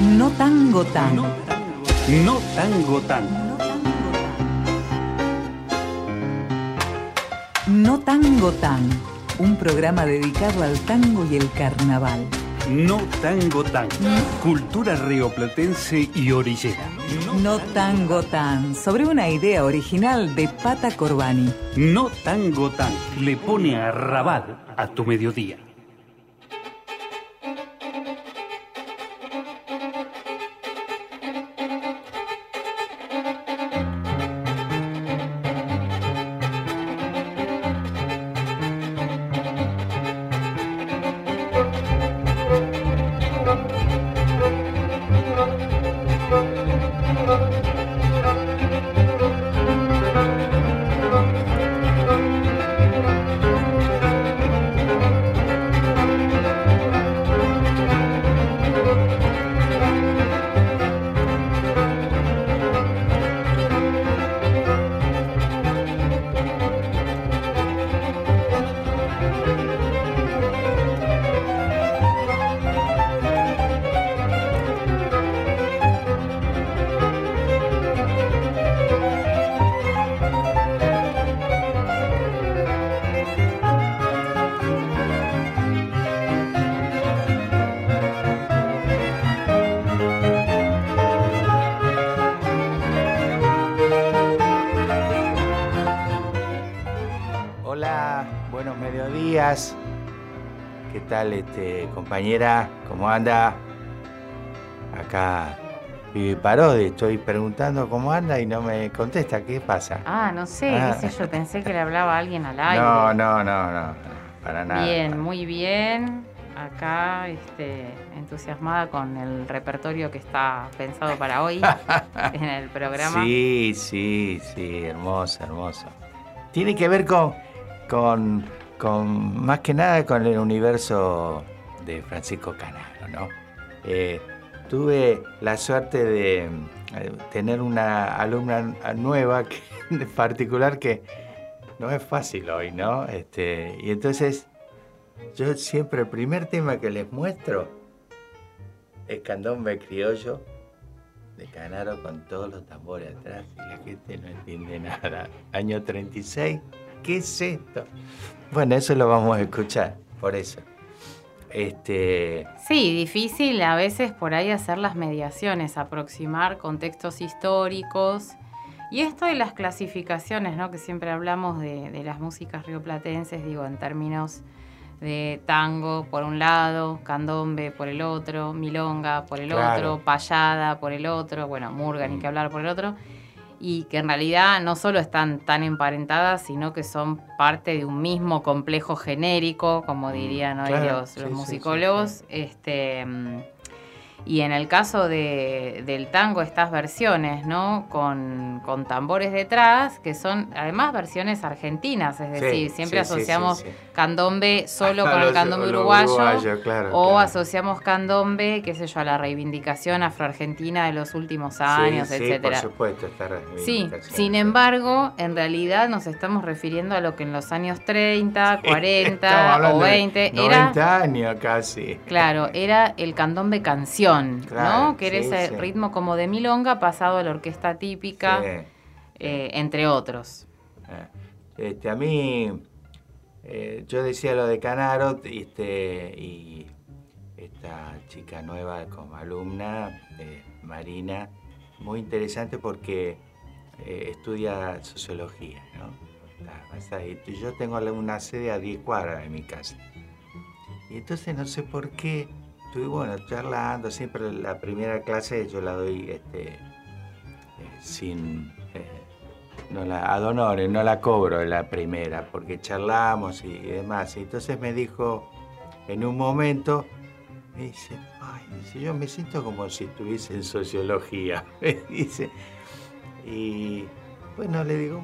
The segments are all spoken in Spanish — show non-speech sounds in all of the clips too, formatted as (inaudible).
No tango tan. No tango tan. No tango tan. Un programa dedicado al tango y el carnaval. No tango tan. Cultura rioplatense y orillera. No tango tan. Sobre una idea original de Pata Corbani. No tango tan. Le pone a rabar a tu mediodía. Este, compañera? ¿Cómo anda? Acá Vivi Parodi, estoy preguntando cómo anda y no me contesta. ¿Qué pasa? Ah, no sé, Ah. qué sé yo, pensé que le hablaba a alguien al (laughs) aire. No, no, no, no, para nada. Bien, muy bien. Acá, este, entusiasmada con el repertorio que está pensado para hoy (laughs) en el programa. Sí, sí, sí, hermoso, hermoso. Tiene que ver con, con, con, más que nada con el universo de Francisco Canaro, ¿no? Eh, tuve la suerte de eh, tener una alumna nueva, (laughs) particular, que no es fácil hoy, ¿no? Este, y entonces, yo siempre, el primer tema que les muestro es Candombe Criollo de Canaro con todos los tambores atrás y la gente no entiende nada. Año 36, ¿qué es esto? Bueno, eso lo vamos a escuchar, por eso. Este, Sí, difícil a veces por ahí hacer las mediaciones, aproximar contextos históricos. Y esto de las clasificaciones, ¿no? Que siempre hablamos de, de las músicas rioplatenses, digo, en términos de tango por un lado, candombe por el otro, milonga por el Claro. otro, payada por el otro, bueno, murga ni Mm. que hablar por el otro. Y que en realidad no solo están tan emparentadas, sino que son parte de un mismo complejo genérico, como dirían hoy claro, los, sí, los sí, musicólogos. sí, Este, mm, y en el caso de- del tango, estas versiones, ¿no? Con, con tambores detrás, que son además versiones argentinas, es Sí, decir, siempre sí, sí, asociamos sí, sí. candombe solo (laughs) con el candombe uruguayo. claro, O claro. asociamos candombe, qué sé yo, a la reivindicación afroargentina de los últimos Sí, años, sí, etcétera. por supuesto, está Sí, sin embargo, en realidad nos estamos refiriendo a lo que en los años 30, 40 Estamos hablando o de 20 era 90 años casi. Claro, era el candombe canción, Claro, ¿no? Que era sí, ese sí. ritmo como de milonga pasado a la orquesta típica, Sí. eh, entre otros. Eh, Este, a mí, eh, yo decía lo de Canaro este, y esta chica nueva como alumna, eh, Marina, muy interesante porque eh, estudia sociología, ¿no? Yo tengo la- una sede a 10 cuadras de mi casa. Y entonces no sé por qué, estuve bueno, charlando, siempre la primera clase yo la doy este, eh, sin... eh, no la, ad honorem, no la cobro la primera, porque charlamos y, demás. Y entonces me dijo, en un momento, me dice, ay, dice, yo me siento como si estuviese en sociología, (laughs) me dice. Y bueno, le digo,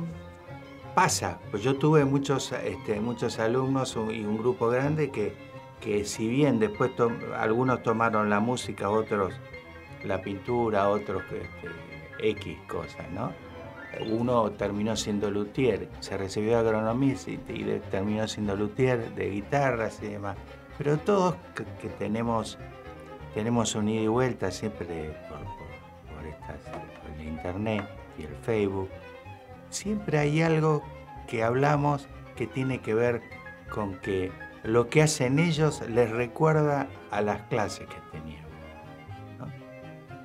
pasa, pues yo tuve muchos, este, muchos alumnos y un grupo grande que, que si bien después algunos tomaron la música, otros la pintura, otros este, X cosas, ¿no? Uno terminó siendo luthier, se recibió de agronomista y, terminó siendo luthier de guitarras y demás. Pero todos que, tenemos tenemos un ida y vuelta siempre por, por, por el internet y el Facebook. Siempre hay algo que hablamos que tiene que ver con que lo que hacen ellos les recuerda a las clases que teníamos.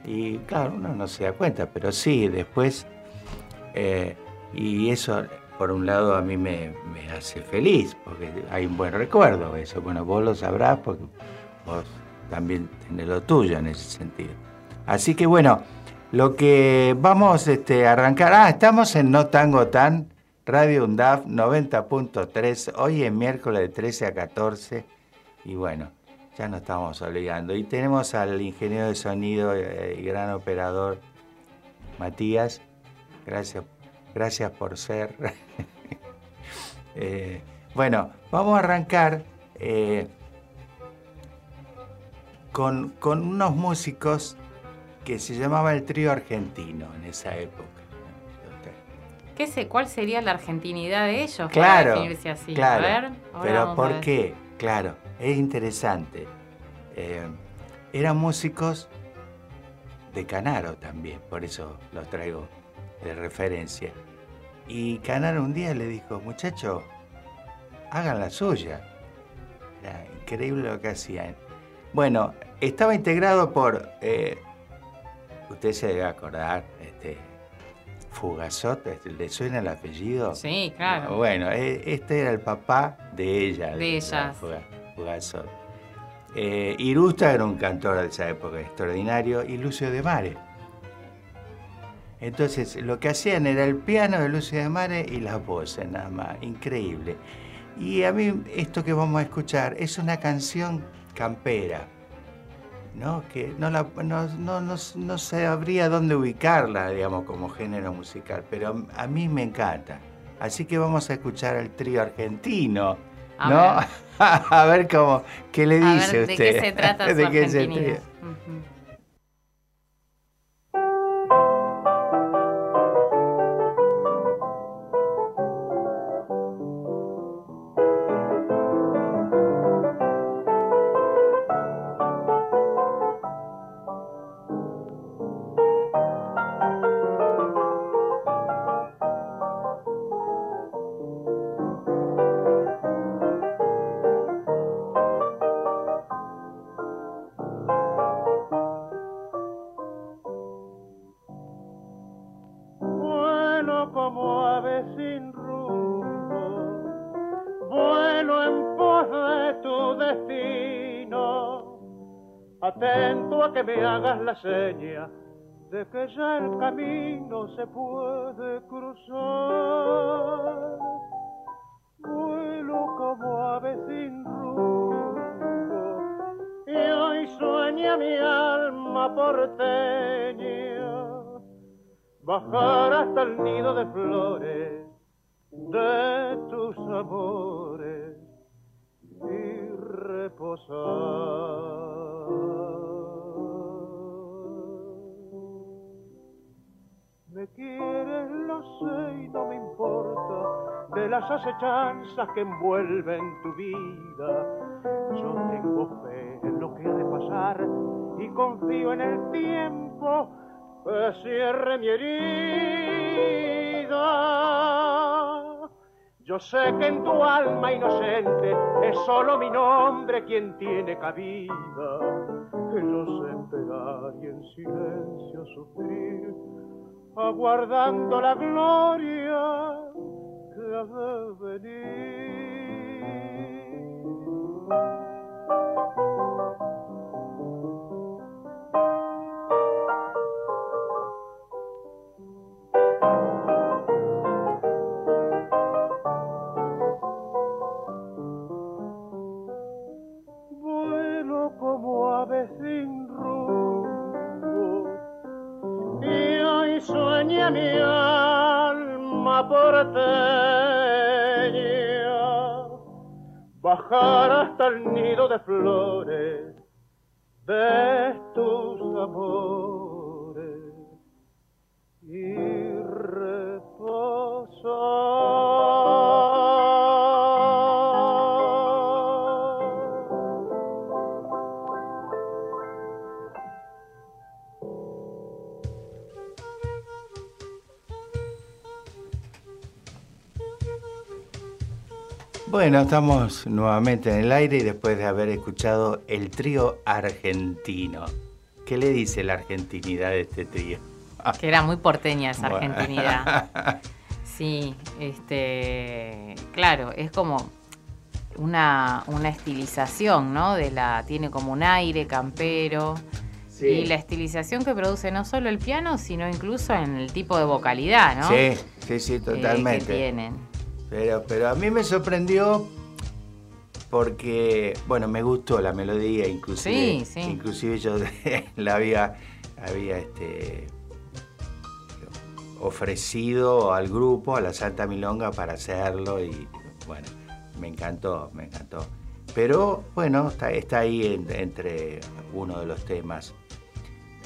Y claro, uno no se da cuenta, pero sí, después, eh, y eso por un lado a mí me, hace feliz, porque hay un buen recuerdo eso. Bueno, vos lo sabrás porque vos también tenés lo tuyo en ese sentido. Así que bueno, lo que vamos este, a arrancar, ah, estamos en No Tango Tan, Radio UNDAF 90.3, hoy es miércoles de 13 a 14, y bueno, ya nos estamos olvidando. Y tenemos al ingeniero de sonido y gran operador, Matías, gracias, gracias por ser. (laughs) Eh, bueno, vamos a arrancar eh, con, con unos músicos que se llamaba el trío argentino en esa época. ¿Qué sé, ¿Cuál sería la argentinidad de ellos? Claro, claro. pero ¿por qué? Claro, es interesante. Eh, eran músicos de Canaro también, por eso los traigo de referencia. Y Canaro un día le dijo, muchachos, hagan la suya. Era increíble lo que hacían. Bueno, estaba integrado por, eh, usted se debe acordar, Fugazot, ¿le suena el apellido? Sí, claro. Bueno, e, este era el papá de ella. De, ella. Fugazot. Eh, Irusta era un cantor de esa época extraordinario y Lucio de Mare. Entonces, lo que hacían era el piano de Lucio de Mare y las voces, nada más. Increíble. Y a mí, esto que vamos a escuchar es una canción campera, ¿no? Que no, la, no, no, no, sabría dónde ubicarla, digamos, como género musical, pero a mí me encanta. Así que vamos a escuchar al trío argentino, ¿no? (laughs) a ver cómo, ¿qué le dice usted? ¿De qué se trata (laughs) su ¿De qué se trata? la seña de que ya el camino se puede cruzar. Vuelo como ave sin rumbo y hoy sueña mi alma porteña bajar hasta el nido de flores de tus amores acechanzas que envuelven tu vida. Yo tengo fe en lo que ha de pasar y confío en el tiempo que cierre mi herida. Yo sé que en tu alma inocente es solo mi nombre quien tiene cabida. Yo sé esperar y en silencio sufrir aguardando la gloria que nido de flores Bueno, estamos nuevamente en el aire y después de haber escuchado el trío argentino. ¿Qué le dice la argentinidad de este trío? Que era muy porteña esa Bueno. argentinidad. (laughs) Sí, este, claro, es como una, una estilización, ¿no? De la, tiene como un aire campero. Y la estilización que produce no solo el piano, sino incluso en el tipo de vocalidad, ¿no? Sí, sí, sí, Eh, totalmente. que tienen. Pero, pero a mí me sorprendió porque, bueno, me gustó la melodía, inclusive. Sí, sí. Inclusive yo (laughs) la había, había este, ofrecido al grupo, a la Santa Milonga, para hacerlo y, bueno, me encantó, me encantó. Pero, bueno, está, está ahí en- entre uno de los temas.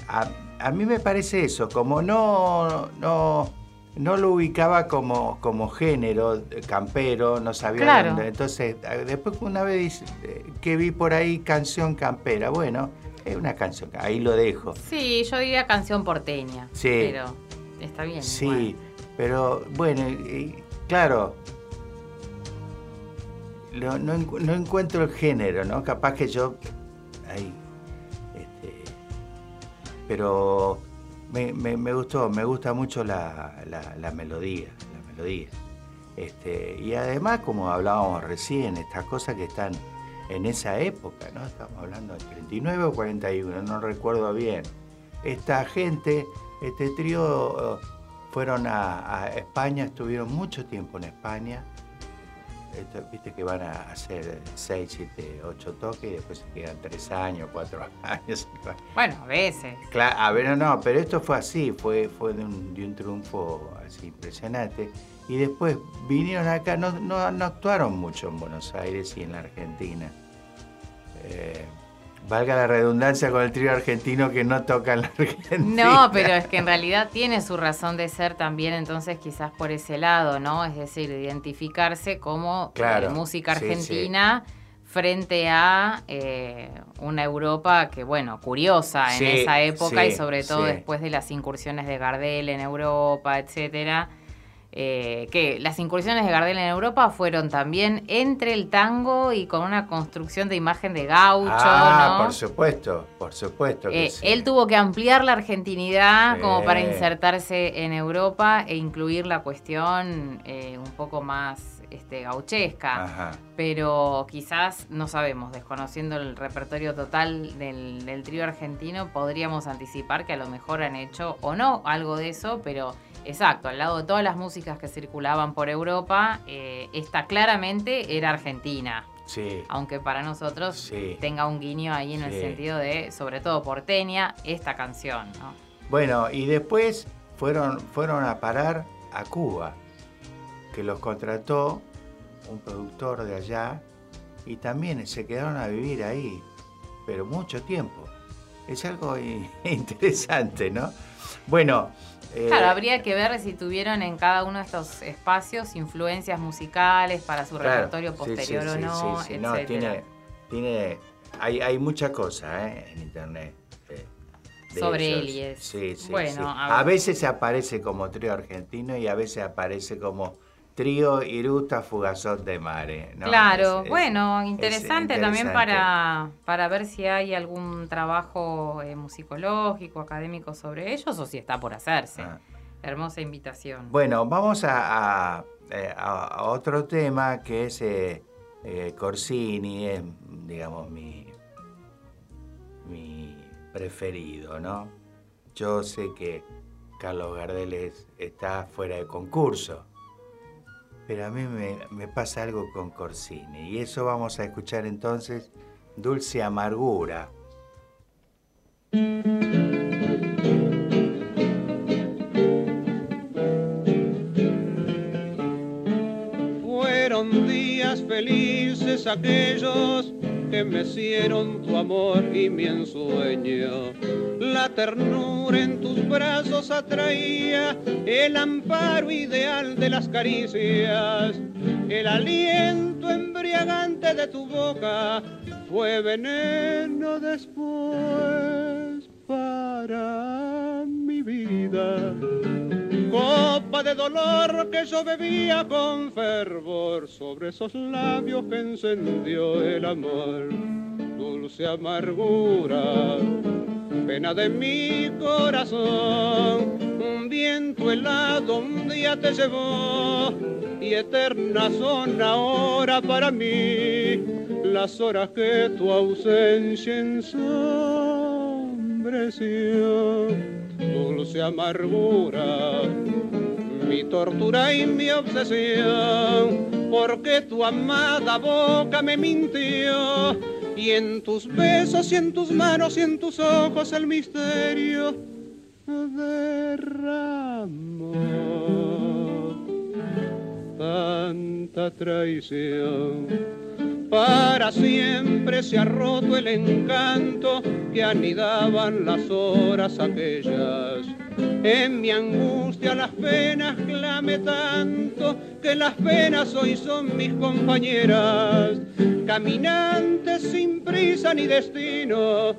A, a mí me parece eso, como no, no, no lo ubicaba como, como género eh, campero, no sabía Claro. dónde. Entonces, después una vez dice, eh, que vi por ahí canción campera, bueno, es una canción, ahí lo dejo. Sí, yo diría canción porteña. Sí. Pero está bien. Sí, pero bueno, y- claro, no, no encuentro el género, ¿no? Capaz que yo ahí, este, pero me, gustó, me gusta mucho la, la- melodía, la melodía. Este, y además, como hablábamos recién, estas cosas que están en esa época, ¿no? Estamos hablando de 39 o 41, no recuerdo bien. Esta gente, este trío, eh, fueron a España, estuvieron mucho tiempo en España. Esto, Viste que van a hacer 6, 7, 8 toques y después se quedan 3 años, 4 (laughs) años. Bueno, a veces. Claro, a ver, no, pero esto fue así, fue, fue de, un, de un triunfo así impresionante. Y después vinieron acá, no, no, no actuaron mucho en Buenos Aires y en la Argentina. Eh, valga la redundancia con el trío argentino que no toca en la (laughs) Argentina. No, pero es que en realidad tiene su razón de ser también, entonces quizás por ese lado, ¿no? Es decir, identificarse como Claro, eh, música sí, sí. argentina frente a eh, una Europa que, bueno, curiosa en Sí, esa época y sobre todo sí. después de las incursiones de Gardel en Europa, etcétera. Eh, que las incursiones de Gardel en Europa fueron también entre el tango y con una construcción de imagen de gaucho, Ah, ¿no? por supuesto, por supuesto que Eh, sí. Él tuvo que ampliar la argentinidad Sí. como para insertarse en Europa e incluir la cuestión eh, un poco más este, gauchesca. Ajá. Pero quizás, no sabemos, desconociendo el repertorio total del, del trío argentino, podríamos anticipar que a lo mejor han hecho o no algo de eso, pero exacto, al lado de todas las músicas que circulaban por Europa, eh, esta claramente era argentina Sí. aunque para nosotros Sí. tenga un guiño ahí en el sentido de, sobre todo porteña, esta canción, ¿no? Bueno, y después fueron, fueron a parar a Cuba, que los contrató un productor de allá y también se quedaron a vivir ahí, pero mucho tiempo. Es algo (laughs) interesante, ¿no? Bueno, eh, Claro, habría que ver si tuvieron en cada uno de estos espacios influencias musicales para su claro, repertorio sí, sí, posterior o no, sí, no, tiene, tiene, hay, hay mucha cosa ¿eh? en internet. Sobre ellos. Elies. Sí, sí, Bueno, a. A veces aparece como trío argentino y a veces aparece como trío Iruta Fugazón de Mare. ¿no? Claro, Es- bueno, es interesante, también para, para ver si hay algún trabajo eh, musicológico, académico sobre ellos o si está por hacerse. Ah. Hermosa invitación. Bueno, vamos a, a- eh, a- a otro tema que es eh, eh, Corsini, es, digamos, mi, mi preferido, ¿no? Yo sé que Carlos Gardel es- está fuera de concurso, pero a mí me, pasa algo con Corsini, y eso vamos a escuchar entonces, Dulce Amargura. Fueron días felices aquellos que mecieron tu amor y mi ensueño. La ternura en tus brazos atraía el amparo ideal de las caricias. El aliento embriagante de tu boca fue veneno después para vida copa de de dolor que yo bebía con fervor sobre esos labios que encendió el amor. Dulce amargura, pena de mi corazón, un viento helado un día te llevó y eternas son ahora para mí las horas que tu ausencia ensombreció. Dulce amargura, mi tortura y mi obsesión, porque tu amada boca me mintió y en tus besos y en tus manos y en tus ojos el misterio derramó tanta traición. Para siempre se ha roto el encanto que anidaban las horas aquellas. En mi angustia las penas clame tanto que las penas hoy son mis compañeras, caminantes sin prisa ni destino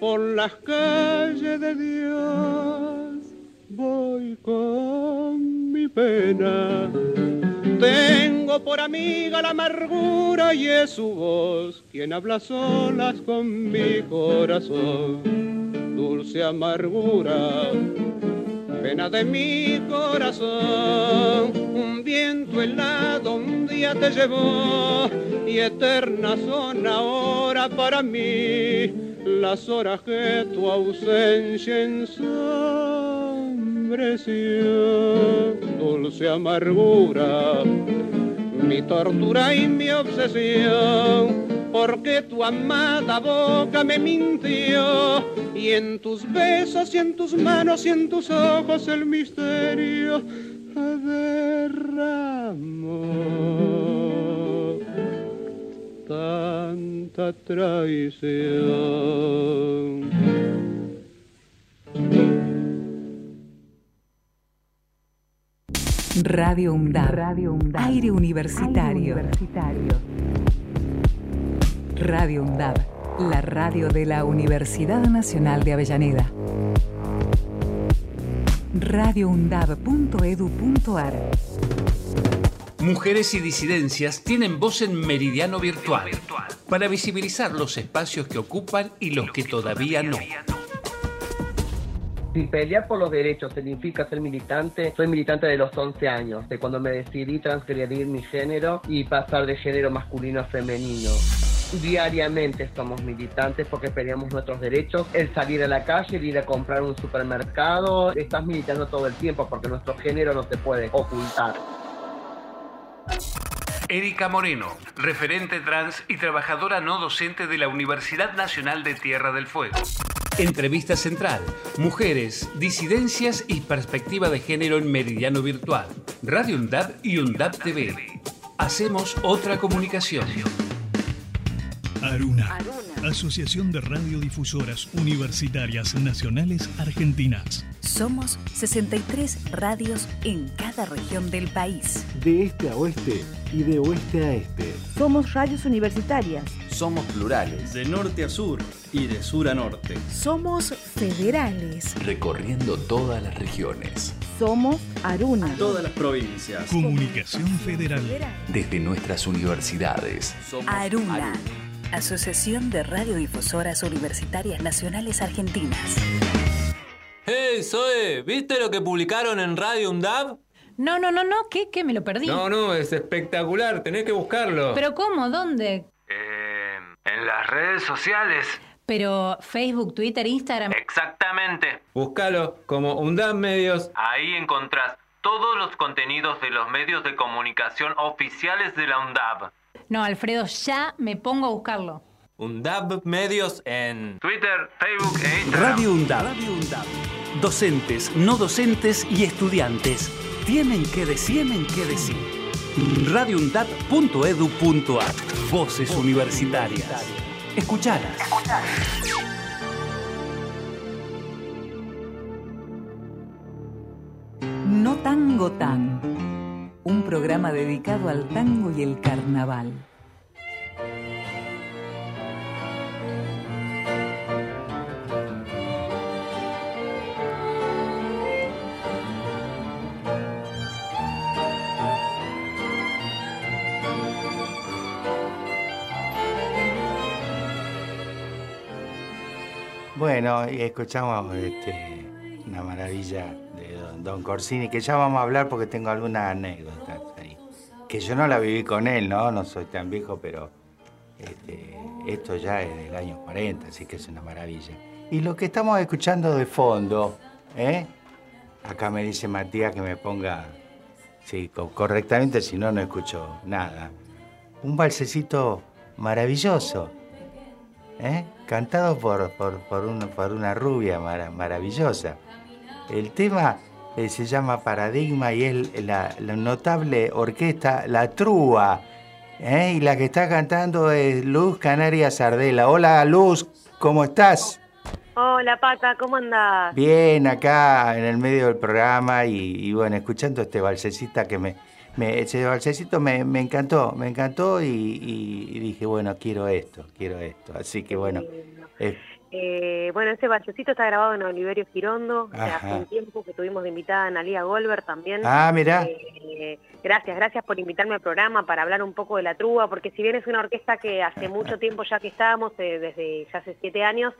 por las calles de Dios. Voy con mi pena. Tengo por amiga la amargura y es su voz quien habla solas con mi corazón. Dulce amargura, pena de mi corazón. Un viento helado un día te llevó y eternas son ahora para mí las horas que tu ausencia Dulce amargura, mi tortura y mi obsesión, porque tu amada boca me mintió y en tus besos y en tus manos y en tus ojos el misterio derramó tanta traición. Radio UNDAB. Radio. Aire universitario. Radio UNDAB. La radio de la Universidad Nacional de Avellaneda. radioundab.edu.ar Mujeres y disidencias tienen voz en Meridiano Virtual para visibilizar los espacios que ocupan y los que todavía no. Si pelear por los derechos significa ser militante, soy militante de los 11 años, de cuando me decidí transgredir mi género y pasar de género masculino a femenino. Diariamente somos militantes porque peleamos nuestros derechos. El salir a la calle, el ir a comprar un supermercado, estás militando todo el tiempo porque nuestro género no se puede ocultar. Erika Moreno, referente trans y trabajadora no docente de la Universidad Nacional de Tierra del Fuego. Entrevista central, mujeres, disidencias y perspectiva de género en Meridiano Virtual. Radio UNDAB y UNDAB TV. Hacemos otra comunicación. Aruna, Asociación de Radiodifusoras Universitarias Nacionales Argentinas. Somos 63 radios en cada región del país. De este a oeste y de oeste a este. Somos radios universitarias. Somos plurales. De norte a sur y de sur a norte. Somos federales. Recorriendo todas las regiones. Somos Aruna. Todas las provincias. Comunicación Federal. Desde nuestras universidades. Somos Aruna. Aruna. Asociación de Radiodifusoras Universitarias Nacionales Argentinas. ¡Hey, Zoe! ¿Viste lo que publicaron en Radio UNDAB? No, no, no, no, ¿qué? ¿Qué? ¿Me lo perdí? No, no, es espectacular, tenés que buscarlo. ¿Pero cómo? ¿Dónde? En las redes sociales. Pero Facebook, Twitter, Instagram. Exactamente. Búscalo como UNDAB Medios. Ahí encontrás todos los contenidos de los medios de comunicación oficiales de la UNDAB. No, Alfredo, ya me pongo a buscarlo. UNDAB Medios en Twitter, Facebook e Instagram. Radio UNDAB. Radio UNDAB. Docentes, no docentes y estudiantes tienen que decir, tienen que decir. radioundab.edu.ar Voces universitarias. Escuchalas. No Tango Tan. Un programa dedicado al tango y el carnaval. Bueno, y escuchamos este, una maravilla de don, don Corsini, que ya vamos a hablar porque tengo algunas anécdotas ahí. Que yo no la viví con él, ¿no? No soy tan viejo, pero este, esto ya es del año 40, así que es una maravilla. Y lo que estamos escuchando de fondo, ¿eh? Acá me dice Matías que me ponga sí, co- correctamente, si no, no escucho nada. Un balsecito maravilloso, ¿eh? cantado por, por, por, un- por una rubia mara- maravillosa. El tema eh, se llama Paradigma y es la, la notable orquesta La Trúa. ¿eh? Y la que está cantando es Luz Canaria Sardela. Hola Luz, ¿cómo estás? Hola Pata, ¿cómo andás? Bien, acá en el medio del programa y, y bueno, escuchando este balsecita que me, me- ese balsecito me, me encantó, me encantó y, y- y dije, bueno, quiero esto, quiero esto. Así que bueno, eh, Eh, bueno, ese balsecito está grabado en Oliverio Girondo. Hace un tiempo que tuvimos de invitada a Analia Goldberg también. Ah, mirá. Eh, gracias, gracias por invitarme al programa para hablar un poco de la trúa, porque si bien es una orquesta que hace mucho (laughs) tiempo ya que estamos, eh, desde ya hace siete años,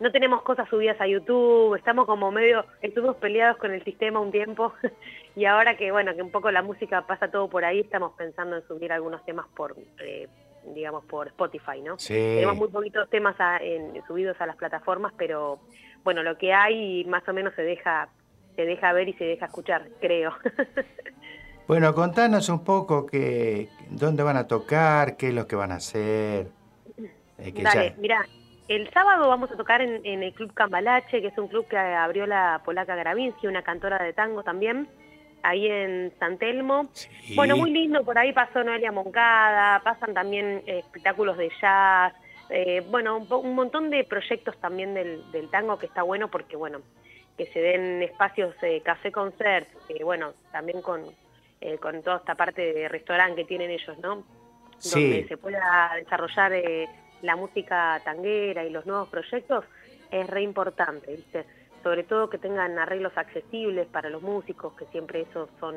no tenemos cosas subidas a YouTube, estamos como medio, estuvimos peleados con el sistema un tiempo (laughs) y ahora que bueno, que un poco la música pasa todo por ahí, estamos pensando en subir algunos temas por, eh, digamos, por Spotify, ¿no? Sí. Tenemos muy poquitos temas a- en- subidos a las plataformas, pero bueno, lo que hay más o menos se deja, se deja ver y se deja escuchar, creo. (laughs) bueno, contanos un poco que, dónde van a tocar, qué es lo que van a hacer. Eh, que Dale, ya- mira, el sábado vamos a tocar en, en el Club Cambalache, que es un club que abrió la polaca Gravinsky, una cantora de tango también, ahí en San Telmo. Bueno, muy lindo, por ahí pasó Noelia Moncada, pasan también eh, espectáculos de jazz, eh, bueno, un, po- un montón de proyectos también del, del tango que está bueno porque, bueno, que se den espacios eh, café concert, bueno, también con, eh, con toda esta parte de restaurante que tienen ellos, ¿no? Sí. donde se pueda desarrollar eh, la música tanguera y los nuevos proyectos, es re importante, ¿viste? Sobre todo que tengan arreglos accesibles para los músicos, que siempre eso son,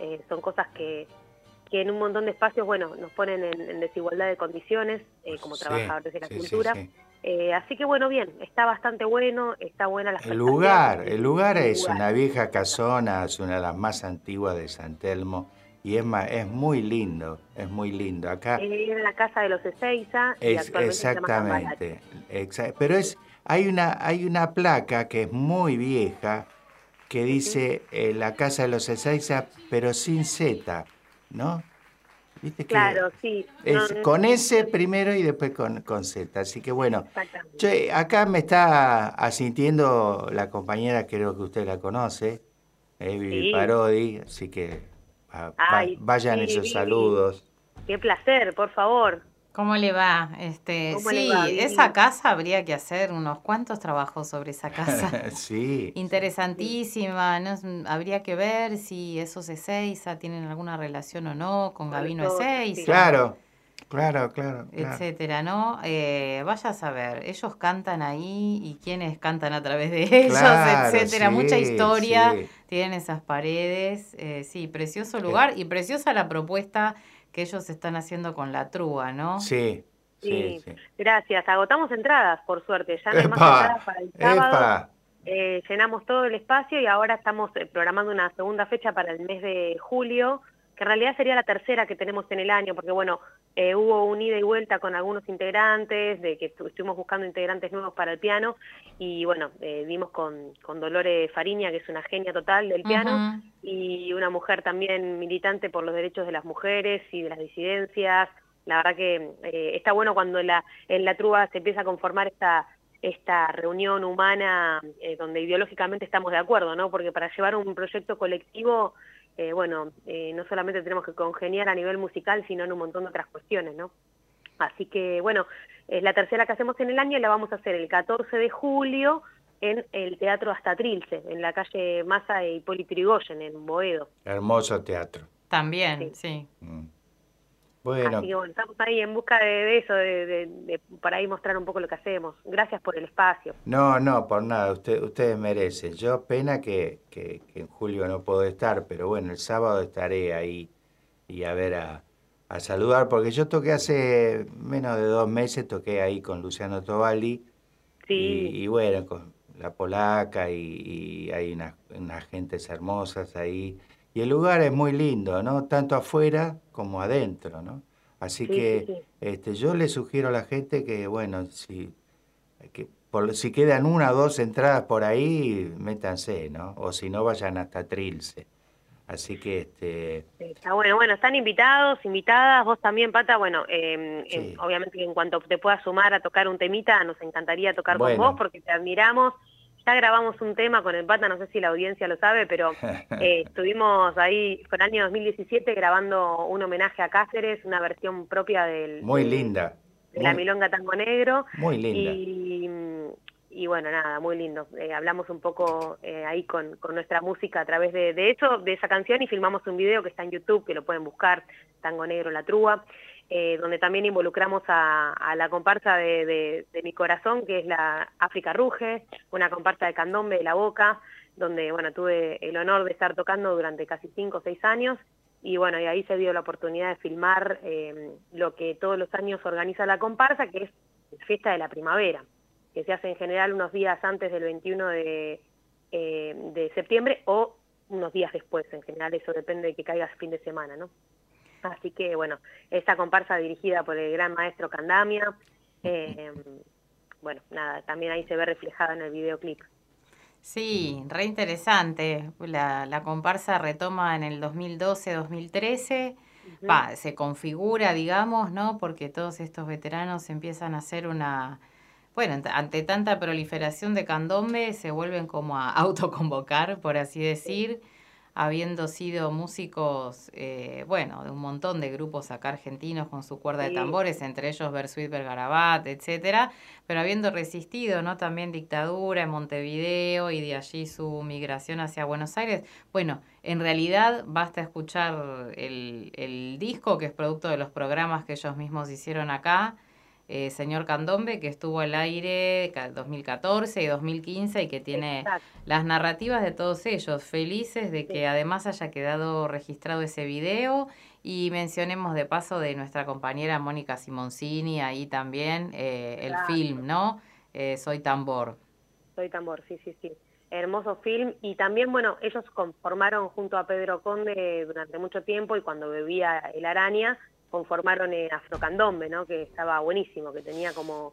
eh, son cosas que, que en un montón de espacios, bueno, nos ponen en, en desigualdad de condiciones eh, como Sí, trabajadores de la sí, cultura. sí. Eh, así que bueno, bien, está bastante bueno, está buena la El lugar, el lugar es lugar. una vieja casona, es una de las más antiguas de San Telmo y es, ma- es muy lindo, es muy lindo. Acá Eh, Era la casa de los Ezeiza y es actualmente se llama exactamente, exa- pero es hay una hay una placa que es muy vieja que dice eh, la casa de los Ezeiza, pero sin Z, ¿no? ¿Viste que Claro, sí. es No, con S primero y después con, con Z. Así que bueno, acá me está asintiendo la compañera, creo que usted la conoce, eh, Vivi Sí. Parodi, así que va- va- Ay, vayan sí, esos Vivi. saludos. Qué placer, por favor. ¿Cómo le va? Este, ¿Cómo sí, le va, Vivi? esa casa habría que hacer unos cuantos trabajos sobre esa casa. (laughs) (laughs) sí. Interesantísima, ¿no? Es- habría que ver si esos Ezeiza tienen alguna relación o no con Gabino Ezeiza. Claro, claro, claro. claro. etcétera, ¿no? Eh, vaya a saber, ellos cantan ahí y quienes cantan a través de (laughs) ellos, Claro, etcétera. sí, Mucha historia sí. tienen esas paredes. eh, sí, precioso lugar y preciosa la propuesta que ellos están haciendo con la trúa, ¿no? Sí, sí, Sí, sí. gracias. Agotamos entradas, por suerte. Ya no hay más entradas para el sábado. Eh, llenamos todo el espacio y ahora estamos eh, programando una segunda fecha para el mes de julio, que en realidad sería la tercera que tenemos en el año, porque bueno, eh, hubo un ida y vuelta con algunos integrantes, de que estu- estuvimos buscando integrantes nuevos para el piano, y bueno, eh, dimos con, con Dolores Fariña, que es una genia total del piano, y una mujer también militante por los derechos de las mujeres y de las disidencias. La verdad que eh, está bueno cuando la, en la trúa se empieza a conformar esta esta reunión humana eh, donde ideológicamente estamos de acuerdo, ¿no? Porque para llevar un proyecto colectivo, eh, bueno, eh, no solamente tenemos que congeniar a nivel musical, sino en un montón de otras cuestiones, ¿no? Así que, bueno, es la tercera que hacemos en el año y la vamos a hacer el 14 de julio en el Teatro Hasta Trilce, en la calle Maza Hipólito Yrigoyen, en Boedo. Hermoso teatro. También, sí. Bueno, Así que bueno, estamos ahí en busca de, de eso, de, de- de- para ahí mostrar un poco lo que hacemos. Gracias por el espacio. no, no, por nada, usted, ustedes merecen. Yo pena que, que- que en julio no puedo estar, pero bueno, el sábado estaré ahí y a ver a, a saludar, porque yo toqué hace menos de dos meses, toqué ahí con Luciano Tobaldi Sí. Y, y bueno, con la polaca y, y hay unas, unas gentes hermosas ahí. Y el lugar es muy lindo, ¿no? Tanto afuera como adentro, ¿no? Así Sí, que sí, sí. Este, yo le sugiero a la gente que, bueno, si, que por, si quedan una o dos entradas por ahí, métanse, ¿no? O si no, vayan hasta Trilce. Así que, este, Está bueno, bueno, están invitados, invitadas, vos también, Pata, bueno, eh, en- obviamente que en cuanto te puedas sumar a tocar un temita, nos encantaría tocar Bueno. con vos porque te admiramos. Ya grabamos un tema con el Pata, no sé si la audiencia lo sabe, pero (laughs) eh, estuvimos ahí, fue el año 2017, grabando un homenaje a Cáceres, una versión propia del, muy linda. de la Milonga Tango Negro. Muy linda. Y, y bueno, nada, muy lindo. Eh, hablamos un poco eh, ahí con, con nuestra música a través de, de eso, de esa canción, y filmamos un video que está en YouTube, que lo pueden buscar, Tango Negro La Trúa, eh, donde también involucramos a, la comparsa de, de- de mi corazón, que es la África Ruge, una comparsa de candombe de la boca, donde bueno, tuve el honor de estar tocando durante casi cinco o seis años, y bueno, y ahí se dio la oportunidad de filmar eh, lo que todos los años organiza la comparsa, que es la fiesta de la primavera, que se hace en general unos días antes del 21 de, eh, de septiembre o unos días después, en general eso depende de que caiga fin de semana, ¿no? Así que bueno, esta comparsa dirigida por el gran maestro Candamia, eh, bueno, nada, también ahí se ve reflejada en el videoclip. Sí, re interesante. La, la comparsa retoma en el 2012-2013. Va, se configura, digamos, ¿no? Porque todos estos veteranos empiezan a hacer una... Bueno, ant- ante tanta proliferación de candombe, se vuelven como a (laughs) autoconvocar, por así decir, habiendo sido músicos, eh, bueno, de un montón de grupos acá argentinos con su cuerda de tambores, entre ellos Bersuit Bergarabat, etcétera, pero habiendo resistido, ¿no? También dictadura en Montevideo y de allí su migración hacia Buenos Aires. Bueno, en realidad basta escuchar el, el disco, que es producto de los programas que ellos mismos hicieron acá, eh, Señor Candombe, que estuvo al aire ca- 2014 y 2015 y que tiene las narrativas de todos ellos, felices de que además haya quedado registrado ese video y mencionemos de paso de nuestra compañera Mónica Simoncini ahí también eh, el Claro. film, ¿no? Eh, Soy tambor. Soy tambor, sí, sí, sí. Hermoso film. Y también, bueno, ellos conformaron junto a Pedro Conde durante mucho tiempo y cuando bebía el araña, conformaron eh, Afrocandombe, ¿no? Que estaba buenísimo, que tenía como...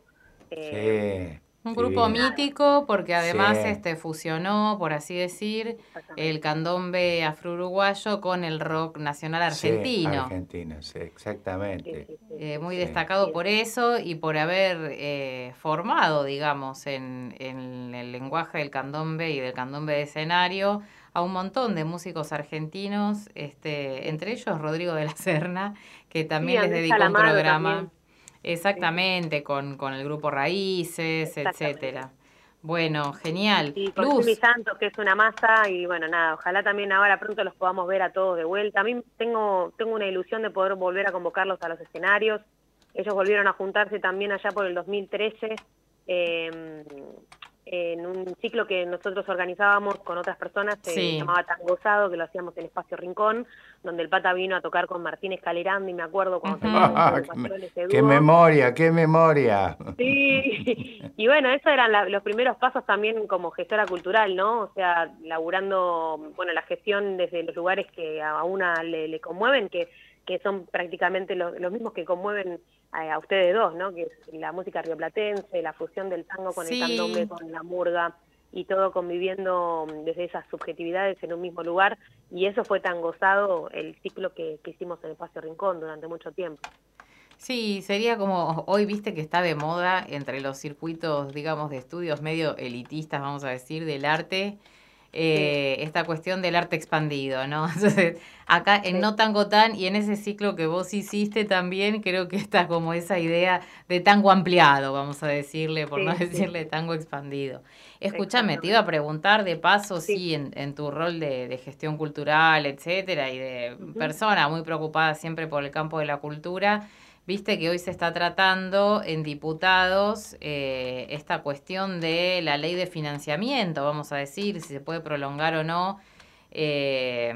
eh, Sí. Un grupo mítico porque además Sí. este fusionó, por así decir, el candombe afro-uruguayo con el rock nacional argentino. Sí, argentino, sí, exactamente. Eh, muy Sí. destacado por eso y por haber eh, formado, digamos, en, en el lenguaje del candombe y del candombe de escenario a un montón de músicos argentinos, este, entre ellos Rodrigo de la Serna, que también les dedicó un programa. también. Exactamente, con, con el grupo Raíces, etcétera. Bueno, genial. Y con Luz, Santos, que es una masa, y bueno, nada, ojalá también ahora pronto los podamos ver a todos de vuelta. A mí tengo, tengo una ilusión de poder volver a convocarlos a los escenarios. Ellos volvieron a juntarse también allá por el 2013 eh, en un ciclo que nosotros organizábamos con otras personas, que Sí. se llamaba Tangosado, que lo hacíamos en Espacio Rincón, donde el Pata vino a tocar con Martínez Calerandi, me acuerdo cuando teníamos Ah, con qué, Patrón me- ese qué memoria, qué memoria. Sí, (laughs) y bueno, esos eran la- los primeros pasos también como gestora cultural, ¿no? O sea, laburando, bueno, la gestión desde los lugares que a una le, le conmueven, que, que son prácticamente los, los mismos que conmueven a, a ustedes dos, ¿no? Que es la música rioplatense, la fusión del tango con Sí. el candombe, con la murga, y todo conviviendo desde esas subjetividades en un mismo lugar, y eso fue tan gozado el ciclo que, que hicimos en Espacio Rincón durante mucho tiempo. Sí, sería como hoy viste que está de moda entre los circuitos, digamos, de estudios medio elitistas, vamos a decir, del arte, eh, esta cuestión del arte expandido, ¿no? (laughs) Entonces, acá en No Tango Tan y en ese ciclo que vos hiciste también, creo que está como esa idea de tango ampliado, vamos a decirle, por Sí, no sí. decirle tango expandido. Escúchame, te iba a preguntar de paso, sí, en, en tu rol de, de gestión cultural, etcétera, y de persona muy preocupada siempre por el campo de la cultura. Viste que hoy se está tratando en diputados eh, esta cuestión de la ley de financiamiento, vamos a decir, si se puede prolongar o no eh,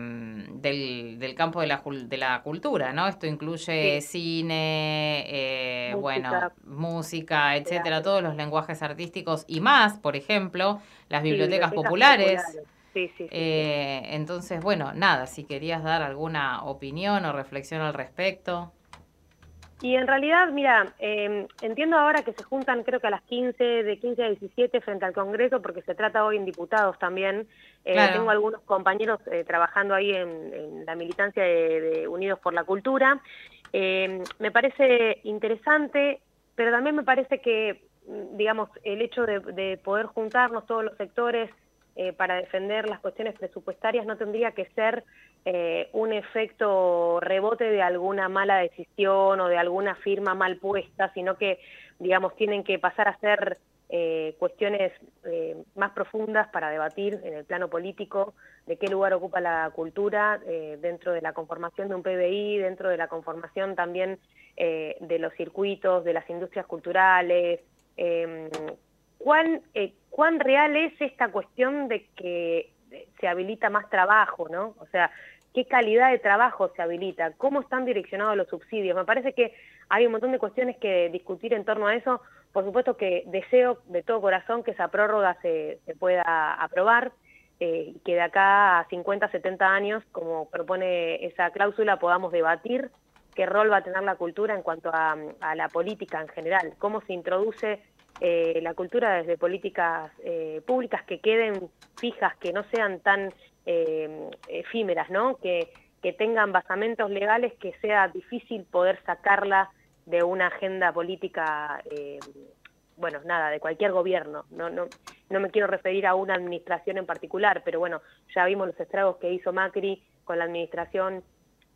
del, del campo de la, de la cultura, ¿no? Esto incluye cine, eh, Música. bueno, música, etcétera, todos los lenguajes artísticos y más, por ejemplo, las Sí, bibliotecas, populares. sí, sí. Eh, entonces, bueno, nada, si querías dar alguna opinión o reflexión al respecto. Y en realidad, mira, eh, entiendo ahora que se juntan creo que a las 15, de 15 a 17 frente al Congreso, porque se trata hoy en diputados también. Eh, Claro. Tengo algunos compañeros eh, trabajando ahí en, en la militancia de, de Unidos por la Cultura. Eh, me parece interesante, pero también me parece que, mm, digamos, el hecho de, de poder juntarnos todos los sectores eh, para defender las cuestiones presupuestarias no tendría que ser eh, un efecto rebote de alguna mala decisión o de alguna firma mal puesta, sino que, digamos, tienen que pasar a ser eh, cuestiones eh, más profundas para debatir en el plano político de qué lugar ocupa la cultura eh, dentro de la conformación de un PBI, dentro de la conformación también eh, de los circuitos, de las industrias culturales. eh, ¿cuán, eh, ¿Cuán real es esta cuestión de que se habilita más trabajo, ¿no? O sea, ¿qué calidad de trabajo se habilita? ¿Cómo están direccionados los subsidios? Me parece que hay un montón de cuestiones que discutir en torno a eso. Por supuesto que deseo de todo corazón que esa prórroga se, pueda aprobar eh, y que de acá a 50, 70 años, como propone esa cláusula, podamos debatir qué rol va a tener la cultura en cuanto a la política en general, cómo se introduce eh, la cultura desde políticas eh, públicas que queden fijas, que no sean tan eh, efímeras, ¿no? Que, que tengan basamentos legales que sea difícil poder sacarla de una agenda política, eh, bueno, nada, de cualquier gobierno. No, no, no me quiero referir a una administración en particular, pero bueno, ya vimos los estragos que hizo Macri con la administración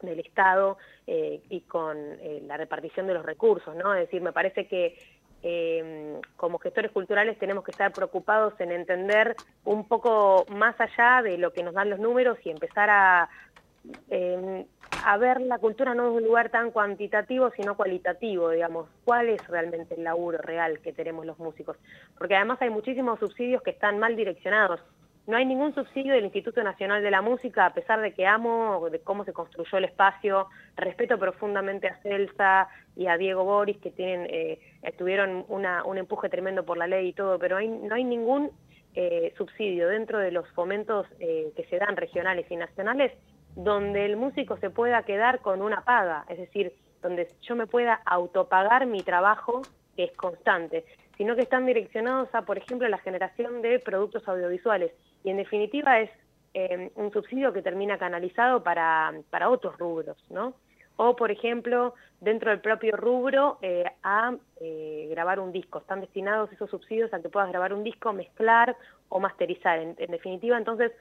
del Estado eh, y con eh, la repartición de los recursos, ¿no? Es decir, me parece que eh, como gestores culturales tenemos que estar preocupados en entender un poco más allá de lo que nos dan los números y empezar a, eh, a ver la cultura no desde un lugar tan cuantitativo, sino cualitativo, digamos. ¿Cuál es realmente el laburo real que tenemos los músicos? Porque además hay muchísimos subsidios que están mal direccionados. No hay ningún subsidio del Instituto Nacional de la Música, a pesar de que amo de cómo se construyó el espacio, respeto profundamente a Celsa y a Diego Boris, que eh, tuvieron un empuje tremendo por la ley y todo, pero no hay ningún eh, subsidio dentro de los fomentos eh, que se dan regionales y nacionales donde el músico se pueda quedar con una paga, es decir, donde yo me pueda autopagar mi trabajo que es constante, sino que están direccionados a, por ejemplo, la generación de productos audiovisuales. Y en definitiva es eh, un subsidio que termina canalizado para, para otros rubros, ¿no? O, por ejemplo, dentro del propio rubro, eh, a eh, grabar un disco. Están destinados esos subsidios a que puedas grabar un disco, mezclar o masterizar. En, definitiva, entonces,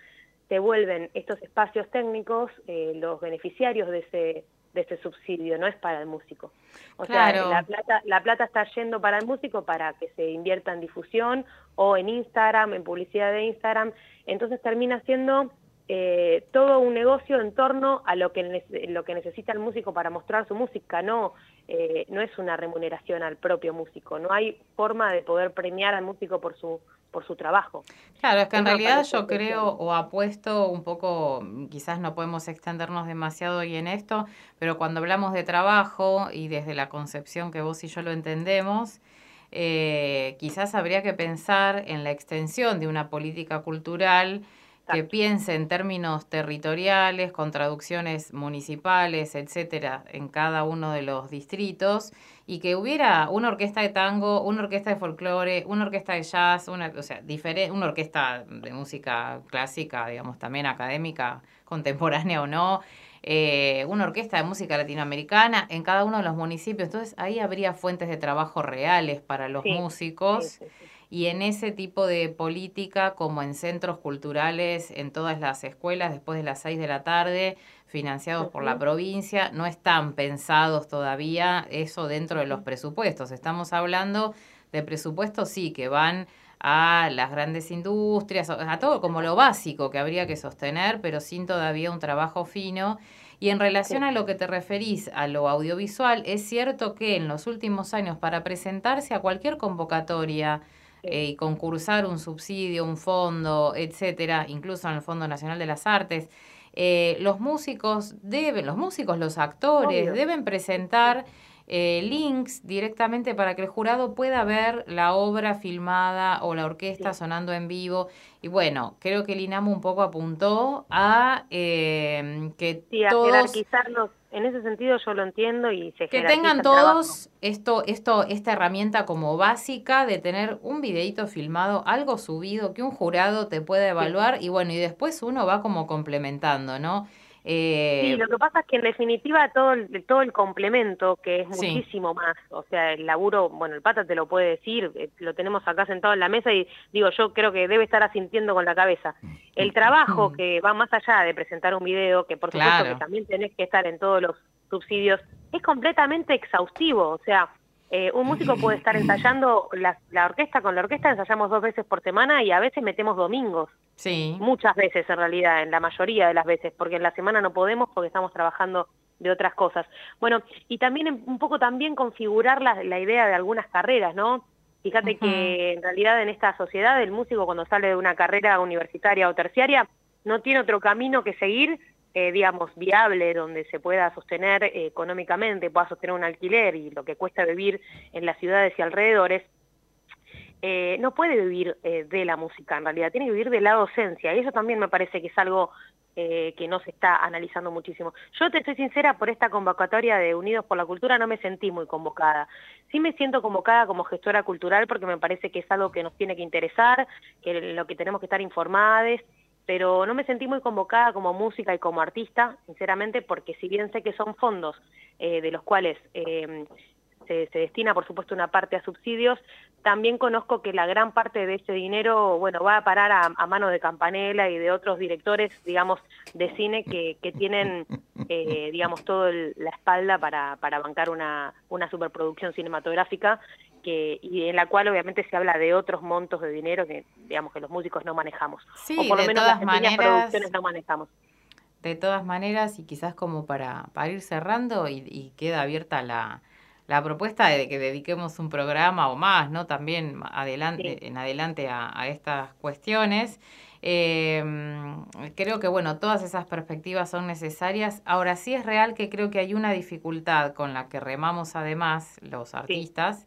te vuelven estos espacios técnicos los beneficiarios de ese de ese subsidio, no es para el músico. O Claro. sea, la plata, la plata está yendo para el músico para que se invierta en difusión o en Instagram, en publicidad de Instagram. Entonces termina siendo eh, todo un negocio en torno a lo que, lo que necesita el músico para mostrar su música, no, eh, no es una remuneración al propio músico, no hay forma de poder premiar al músico por su, por su trabajo. Claro, es que en Eso realidad yo creo o apuesto un poco, quizás no podemos extendernos demasiado hoy en esto, pero cuando hablamos de trabajo y desde la concepción que vos y yo lo entendemos, eh, quizás habría que pensar en la extensión de una política cultural que piense en términos territoriales, con traducciones municipales, etcétera, en cada uno de los distritos, y que hubiera una orquesta de tango, una orquesta de folclore, una orquesta de jazz, una, o sea, difere- una orquesta de música clásica, digamos, también académica, contemporánea o no, eh, una orquesta de música latinoamericana en cada uno de los municipios. Entonces ahí habría fuentes de trabajo reales para los Sí, músicos. sí. Y en ese tipo de política, como en centros culturales, en todas las escuelas, después de las seis de la tarde, financiados por la provincia, no están pensados todavía eso dentro de los presupuestos. Estamos hablando de presupuestos, sí, que van a las grandes industrias, a todo como lo básico que habría que sostener, pero sin todavía un trabajo fino. Y en relación a lo que te referís a lo audiovisual, es cierto que en los últimos años para presentarse a cualquier convocatoria eh, y concursar un subsidio, un fondo, etcétera, incluso en el Fondo Nacional de las Artes, eh, los músicos deben, los músicos, los actores, Obvio. deben presentar eh, links directamente para que el jurado pueda ver la obra filmada o la orquesta sonando en vivo. Y bueno, creo que el INAMU un poco apuntó a eh, que Sí, a todos jerarquizarlos. En ese sentido yo lo entiendo y se que tengan todos esto, esto, esta herramienta como básica de tener un videito filmado, algo subido, que un jurado te pueda evaluar y bueno, y después uno va como complementando, ¿no? Eh, Sí, lo que pasa es que en definitiva todo el, todo el complemento, que es Sí. muchísimo más, o sea, el laburo, bueno, el pata te lo puede decir, eh, lo tenemos acá sentado en la mesa y digo, yo creo que debe estar asintiendo con la cabeza. El trabajo que va más allá de presentar un video, que por supuesto Claro. que también tenés que estar en todos los subsidios, es completamente exhaustivo, o sea, eh, un músico puede estar ensayando, la, la orquesta con la orquesta ensayamos dos veces por semana y a veces metemos domingos. Sí. Muchas veces en realidad, en la mayoría de las veces, porque en la semana no podemos porque estamos trabajando de otras cosas. Bueno, y también un poco también configurar la, la idea de algunas carreras, ¿no? Fíjate que en realidad en esta sociedad el músico cuando sale de una carrera universitaria o terciaria no tiene otro camino que seguir, eh, digamos, viable, donde se pueda sostener eh, económicamente, pueda sostener un alquiler y lo que cuesta vivir en las ciudades y alrededores, eh, no puede vivir eh, de la música en realidad, tiene que vivir de la docencia y eso también me parece que es algo eh, que no se está analizando muchísimo. Yo te soy sincera, por esta convocatoria de Unidos por la Cultura no me sentí muy convocada. Sí me siento convocada como gestora cultural porque me parece que es algo que nos tiene que interesar, que lo que tenemos que estar informadas, pero no me sentí muy convocada como música y como artista, sinceramente, porque si bien sé que son fondos eh, de los cuales eh, se, se destina, por supuesto, una parte a subsidios, también conozco que la gran parte de ese dinero, bueno, va a parar a, a mano de Campanella y de otros directores, digamos, de cine que, que tienen, (laughs) eh, digamos, toda la espalda para, para bancar una, una superproducción cinematográfica que, y en la cual obviamente se habla de otros montos de dinero que, digamos, que los músicos no manejamos. Sí, o por lo de menos todas las pequeñas producciones no manejamos. De todas maneras, y quizás como para, para ir cerrando y, y queda abierta la, la propuesta de que dediquemos un programa o más, ¿no? También adelante, en adelante a, a estas cuestiones. Eh, creo que, bueno, todas esas perspectivas son necesarias. Ahora sí es real que creo que hay una dificultad con la que remamos además los artistas,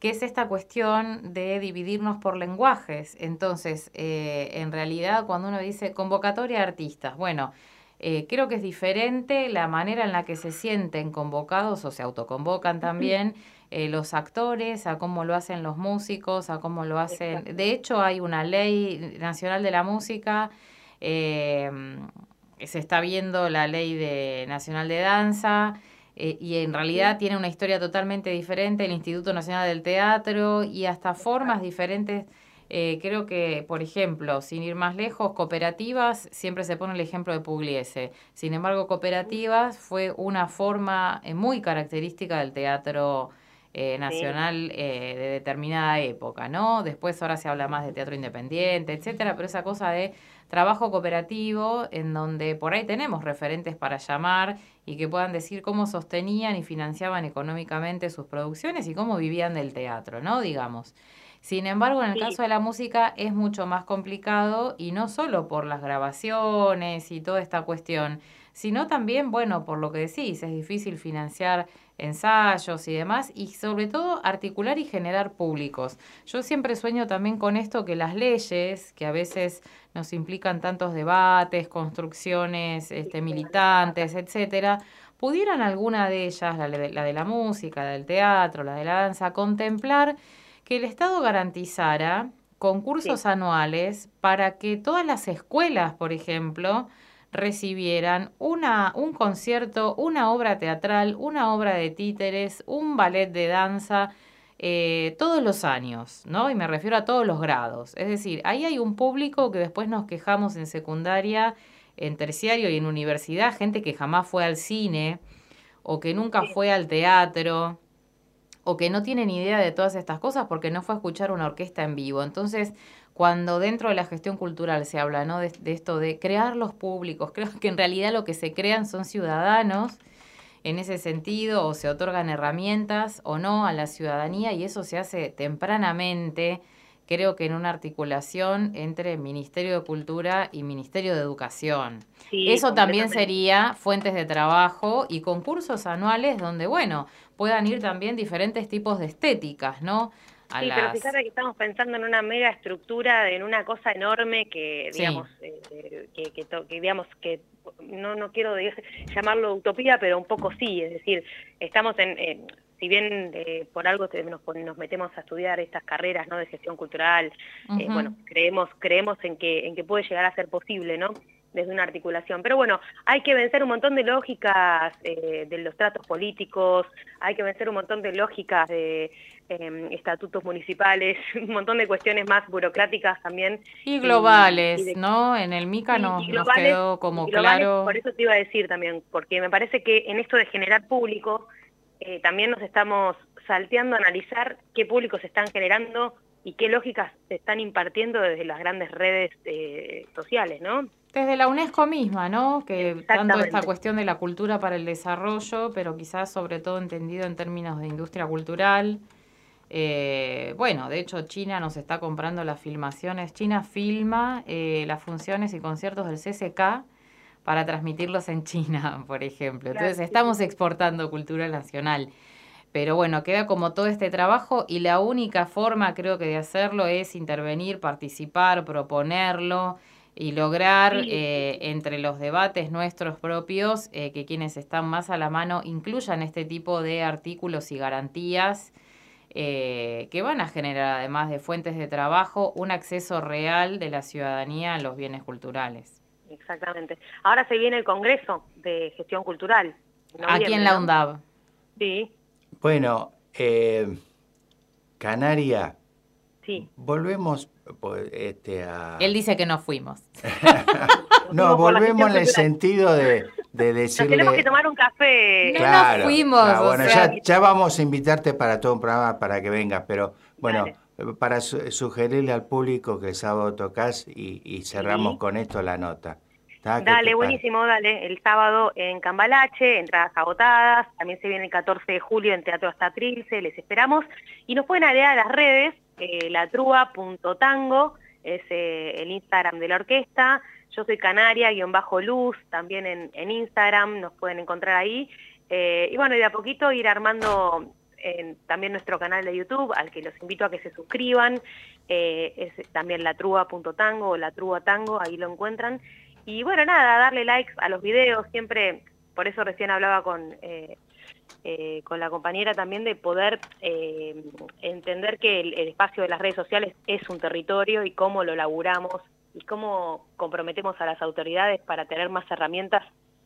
que es esta cuestión de dividirnos por lenguajes. Entonces, eh, en realidad, cuando uno dice convocatoria de artistas, bueno, eh, creo que es diferente la manera en la que se sienten convocados o se autoconvocan también eh, los actores, a cómo lo hacen los músicos, a cómo lo hacen. De hecho, hay una ley nacional de la música. eh, se está viendo la ley de nacional de danza eh, y en realidad tiene una historia totalmente diferente el Instituto Nacional del Teatro y hasta formas diferentes. Eh, creo que, por ejemplo, sin ir más lejos, cooperativas, siempre se pone el ejemplo de Pugliese. Sin embargo, cooperativas fue una forma eh, muy característica del teatro eh, nacional eh, de determinada época, ¿no? Después ahora se habla más de teatro independiente, etcétera, pero esa cosa de trabajo cooperativo en donde por ahí tenemos referentes para llamar y que puedan decir cómo sostenían y financiaban económicamente sus producciones y cómo vivían del teatro, ¿no? Digamos. Sin embargo, en el Sí. caso de la música es mucho más complicado y no solo por las grabaciones y toda esta cuestión, sino también, bueno, por lo que decís, es difícil financiar ensayos y demás y sobre todo articular y generar públicos. Yo siempre sueño también con esto que las leyes, que a veces nos implican tantos debates, construcciones este, militantes, etcétera, pudieran alguna de ellas, la de, la de la música, la del teatro, la de la danza, contemplar que el Estado garantizara concursos anuales para que todas las escuelas, por ejemplo, recibieran una, un concierto, una obra teatral, una obra de títeres, un ballet de danza, eh, todos los años, ¿no? Y me refiero a todos los grados. Es decir, ahí hay un público que después nos quejamos en secundaria, en terciario y en universidad, gente que jamás fue al cine o que nunca fue al teatro o que no tiene ni idea de todas estas cosas porque no fue a escuchar una orquesta en vivo. Entonces, cuando dentro de la gestión cultural se habla ¿no? de, de esto de crear los públicos, (laughs) creo que en realidad lo que se crean son ciudadanos en ese sentido, o se otorgan herramientas o no a la ciudadanía, y eso se hace tempranamente, creo que en una articulación entre Ministerio de Cultura y Ministerio de Educación. Sí, Eso también sería fuentes de trabajo y concursos anuales donde, bueno, puedan ir también diferentes tipos de estéticas, ¿no? A Sí, pero las- fíjate que estamos pensando en una mega estructura, en una cosa enorme que, Sí. digamos, eh, que, que, to- que, digamos, que no, no quiero (laughs) llamarlo utopía, pero un poco sí, es decir, estamos en, en- si bien eh, por algo te- nos, nos metemos a estudiar estas carreras, ¿no?, de gestión cultural, eh, bueno, creemos, creemos en que, en que puede llegar a ser posible, ¿no?, desde una articulación. Pero bueno, hay que vencer un montón de lógicas eh, de los tratos políticos, hay que vencer un montón de lógicas de eh, estatutos municipales, (laughs) un montón de cuestiones más burocráticas también. Y globales, y de- ¿no? En el MICA nos, y nos globales- quedó como globales, claro. Por eso te iba a decir también, porque me parece que en esto de generar público, eh, también nos estamos salteando a analizar qué públicos se están generando y qué lógicas se están impartiendo desde las grandes redes eh, sociales, ¿no? Desde la UNESCO misma, ¿no? Que tanto esta cuestión de la cultura para el desarrollo, pero quizás sobre todo entendido en términos de industria cultural. Eh, bueno, de hecho China nos está comprando las filmaciones. China filma eh, las funciones y conciertos del CCK para transmitirlos en China, (laughs) por ejemplo. Entonces estamos exportando cultura nacional. Pero bueno, queda como todo este trabajo y la única forma creo que de hacerlo es intervenir, participar, proponerlo y lograr Sí. eh, entre los debates nuestros propios eh, que quienes están más a la mano incluyan este tipo de artículos y garantías eh, que van a generar, además de fuentes de trabajo, un acceso real de la ciudadanía a los bienes culturales. Exactamente. Ahora se viene el Congreso de Gestión Cultural. Aquí en la ¿no? UNDAB. Sí, Bueno, eh, Canaria, sí. volvemos pues, este, a... Él dice que no fuimos. (laughs) No, volvemos en el sentido de, de Nos tenemos que decirle... tomar un café. Claro, fuimos, o bueno, sea- ya, ya vamos a invitarte para todo un programa para que vengas, pero bueno, para su- sugerirle al público que el sábado tocas y, y cerramos Sí. con esto la nota. ¿Está? ¿Qué te Dale, buenísimo, dale. El sábado en Cambalache, entradas agotadas. También se viene el 14 de julio en Teatro Hasta Trilce, les esperamos. Y nos pueden agregar a las redes, eh, latrua.tango, es eh, el Instagram de la orquesta. Yo soy Canaria, guion bajo luz, también en, en Instagram, nos pueden encontrar ahí. Eh, y bueno, y de a poquito ir armando también nuestro canal de YouTube, al que los invito a que se suscriban. Eh, es también latrua.tango o latrua tango, ahí lo encuentran. Y bueno, nada, darle likes a los videos, siempre, por eso recién hablaba con, eh, con la compañera también de poder eh, entender que el, espacio de las redes sociales es un territorio y cómo lo laburamos y cómo comprometemos a las autoridades para tener más herramientas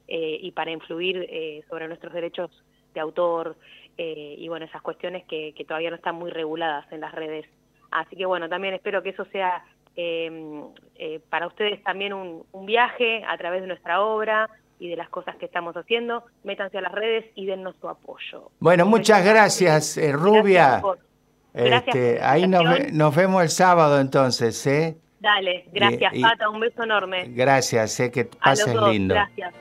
eh, y para influir eh, sobre nuestros derechos de autor eh, y bueno, esas cuestiones que, que todavía no están muy reguladas en las redes. Así que bueno, también espero que eso sea eh, para ustedes también un, un viaje a través de nuestra obra y de las cosas que estamos haciendo. Métanse a las redes y dennos su apoyo. Bueno, muchas gracias, eh, Rubia. por- gracias Este, por ahí nos, nos vemos el sábado entonces, ¿eh? Dale, gracias, Y- Pata, un beso enorme. Gracias, sé que a los pases lindo. gracias.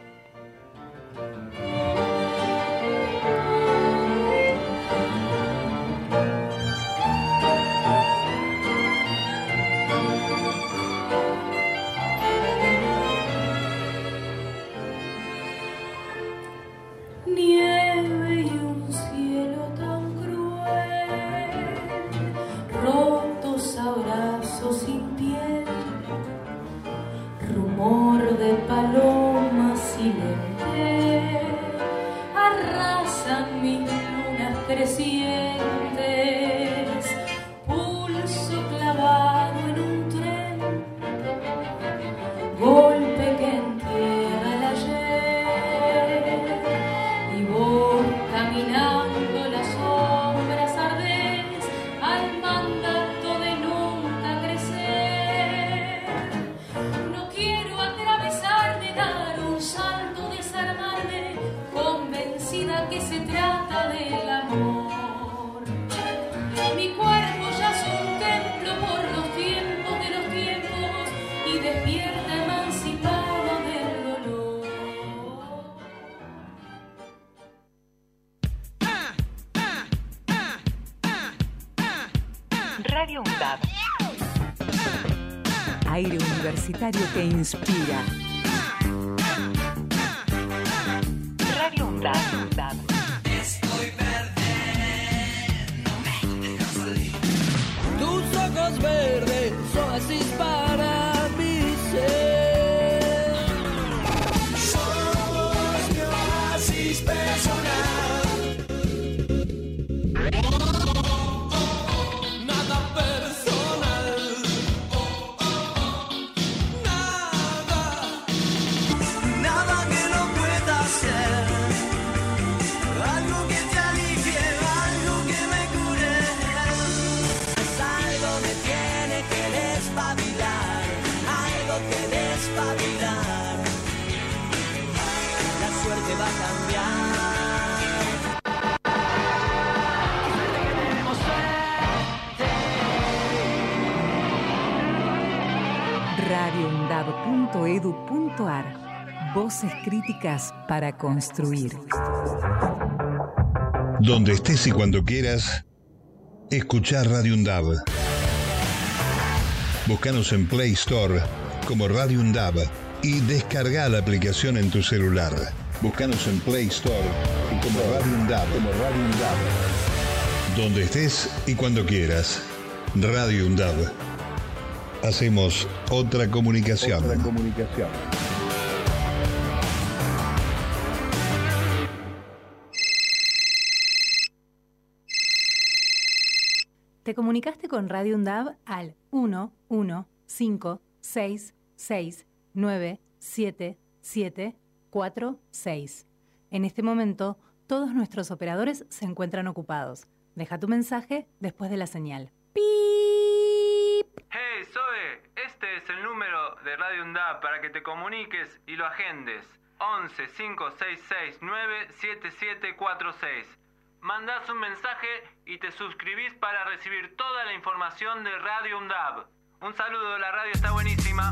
Radio UNDAB. Aire universitario que inspira. Radio UNDAB. Estoy verde, no me dejas salir. Tus ojos verdes, oasis para radioundab.edu.ar Voces críticas para construir. Donde estés y cuando quieras, escuchar Radio UNDAB. Búscanos en Play Store como Radio UNDAB y descarga la aplicación en tu celular. Búscanos en Play Store y como Radio UNDAB, como Radio UNDAB. Donde estés y cuando quieras, Radio UNDAB. Hacemos otra comunicación. Otra comunicación. Te comunicaste con Radio UNDAB al 1 1 5 6 6 9 7 7 4 6. En este momento, todos nuestros operadores se encuentran ocupados. Deja tu mensaje después de la señal. Hey, Zoe, este es el número de Radio UNDAP para que te comuniques y lo agendes. 11 5669 7746. Mandás un mensaje y te suscribís para recibir toda la información de Radio UNDAB. Un saludo, la radio está buenísima.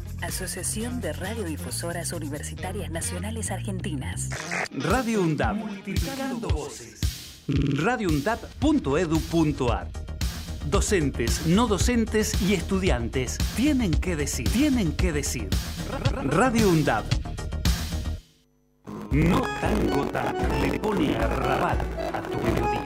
Asociación de Radiodifusoras Universitarias Nacionales Argentinas. Radio UNDAP. Multiplicando voces. radioundap.edu.ar Docentes, no docentes y estudiantes tienen que decir, tienen que decir. Radio UNDAP. No tango tan le pone a rabar a tu melodía.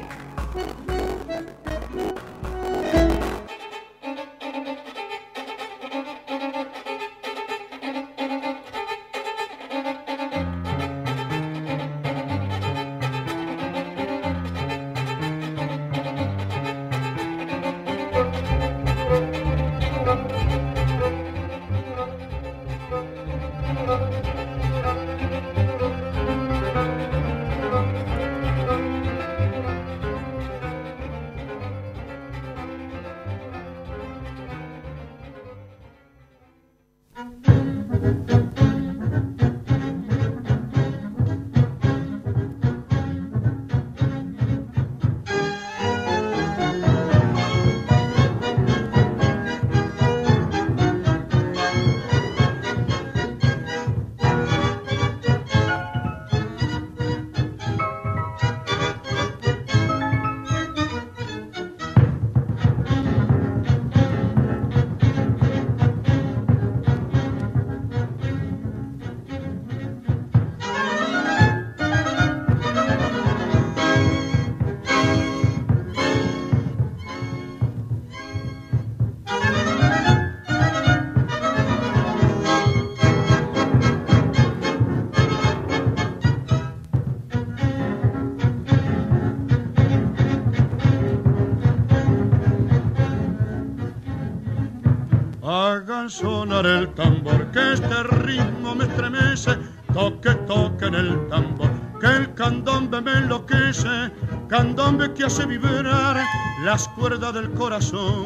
Hagan sonar el tambor, que este ritmo me estremece. Toque, toque en el tambor, que el candombe me enloquece. candombe que hace vibrar las cuerdas del corazón.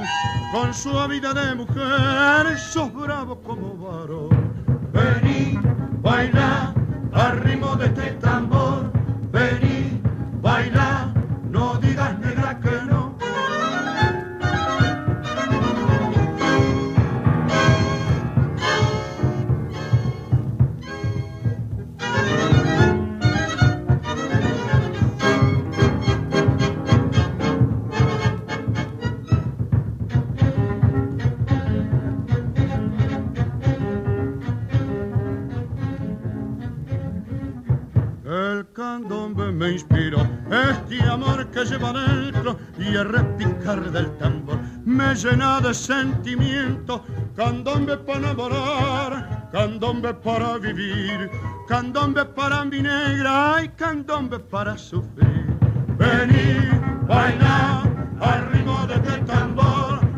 Con suavidad de mujer, sos bravo como varón. Vení, baila al ritmo de este me inspiró este amor que lleva dentro y el repicar del tambor me llena de sentimiento. Candombe para enamorar, candombe para vivir, candombe para mi negra y candombe para sufrir. Vení, baila al ritmo de este tambor.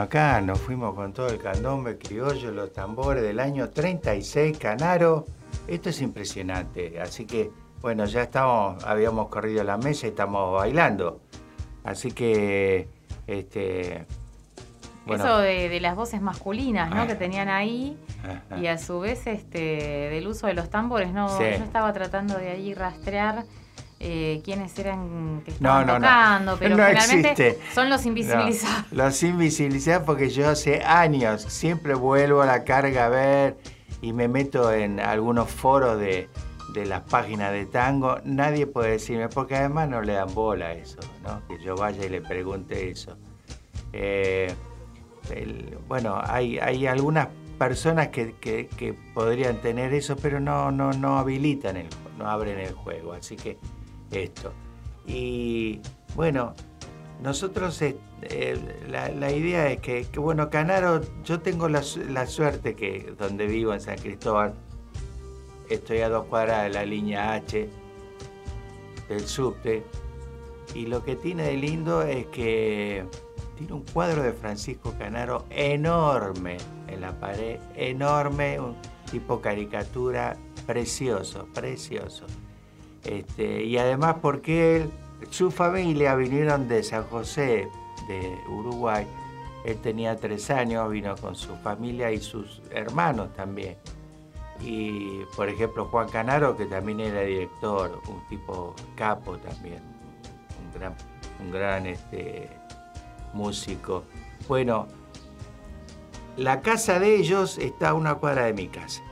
Bueno, acá nos fuimos con todo el candombe criollo, los tambores del año 36, Canaro. Esto es impresionante, así que, bueno, ya estamos, habíamos corrido la mesa y estamos bailando. Así que, este, bueno, Eso de, de las voces masculinas, ¿no? Ah. Que tenían ahí. Ajá. Y a su vez este del uso de los tambores, ¿no? Sí. Yo estaba tratando de ahí rastrear eh, quiénes eran que estaban no, no. tocando, pero No generalmente existe. son los invisibilizados. (laughs) Los invisibilizados porque yo hace años siempre vuelvo a la carga a ver y me meto en algunos foros de, de las páginas de tango. Nadie puede decirme, porque además no le dan bola a eso, ¿no? Que yo vaya y le pregunte eso. Eh, el- bueno, hay, hay algunas personas que, que- que podrían tener eso, pero no, no, no habilitan, el, no abren el juego. Así que esto. Y bueno, nosotros, eh, eh, la, la idea es que, que, bueno, Canaro, yo tengo la, la suerte que donde vivo en San Cristóbal, estoy a dos cuadras de la línea H del subte, y lo que tiene de lindo es que tiene un cuadro de Francisco Canaro enorme en la pared, enorme, un tipo caricatura, precioso, precioso. Este, y además porque él, su familia vinieron de San José, de Uruguay. Él tenía tres años, vino con su familia y sus hermanos también. Y por ejemplo Juan Canaro, que también era director, un tipo capo también, un gran, un gran este, músico. Bueno, la casa de ellos está a una cuadra de mi casa.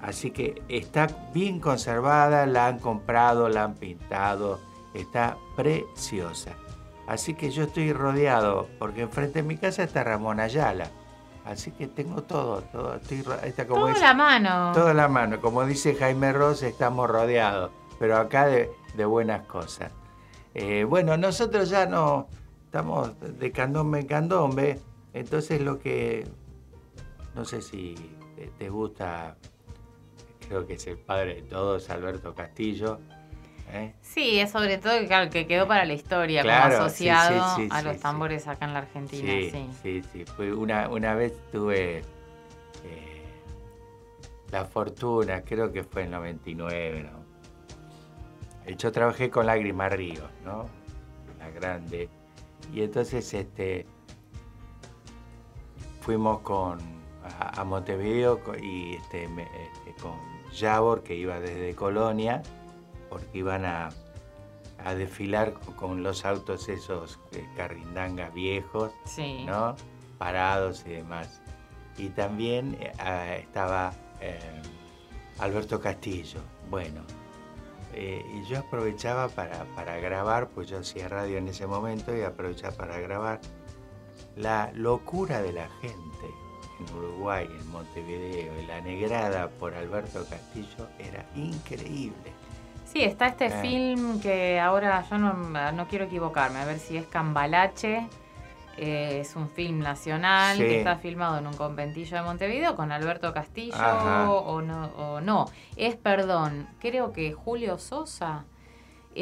Así que está bien conservada, la han comprado, la han pintado, está preciosa. Así que yo estoy rodeado, porque enfrente de mi casa está Ramón Ayala. Así que tengo todo, todo. Estoy, está como Todo a dice- la mano. Todo a la mano. Como dice Jaime Ross, estamos rodeados, pero acá de, de buenas cosas. Eh, bueno, nosotros ya no estamos de candombe en candombe, entonces lo que, no sé si te gusta, creo que es el padre de todos, Alberto Castillo. ¿eh? Sí, es sobre todo claro, que quedó para la historia, Claro, como asociado sí, sí, a los tambores acá en la Argentina. Sí, sí. sí. Fue una, una vez tuve eh, la fortuna, creo que fue en 99, ¿no? Eh, Yo trabajé con Lágrima Ríos, ¿no? La grande. Y entonces este, fuimos con, a, a Montevideo y este, me- este, con Yavor, que iba desde Colonia, porque iban a, a desfilar co- con los autos esos eh, carrindangas viejos, Sí. ¿no? Parados y demás. Y también eh, ah, estaba eh, Alberto Castillo. Bueno, eh, y yo aprovechaba para, para grabar, pues yo hacía radio en ese momento y aprovechaba para grabar la locura de la gente en Uruguay, en Montevideo, y la negrada por Alberto Castillo era increíble. Sí, está este Eh. film que ahora yo no, no quiero equivocarme, a ver si es Cambalache. eh, es un film nacional Sí. que está filmado en un conventillo de Montevideo con Alberto Castillo o no, o no. Es, perdón, creo que Julio Sosa,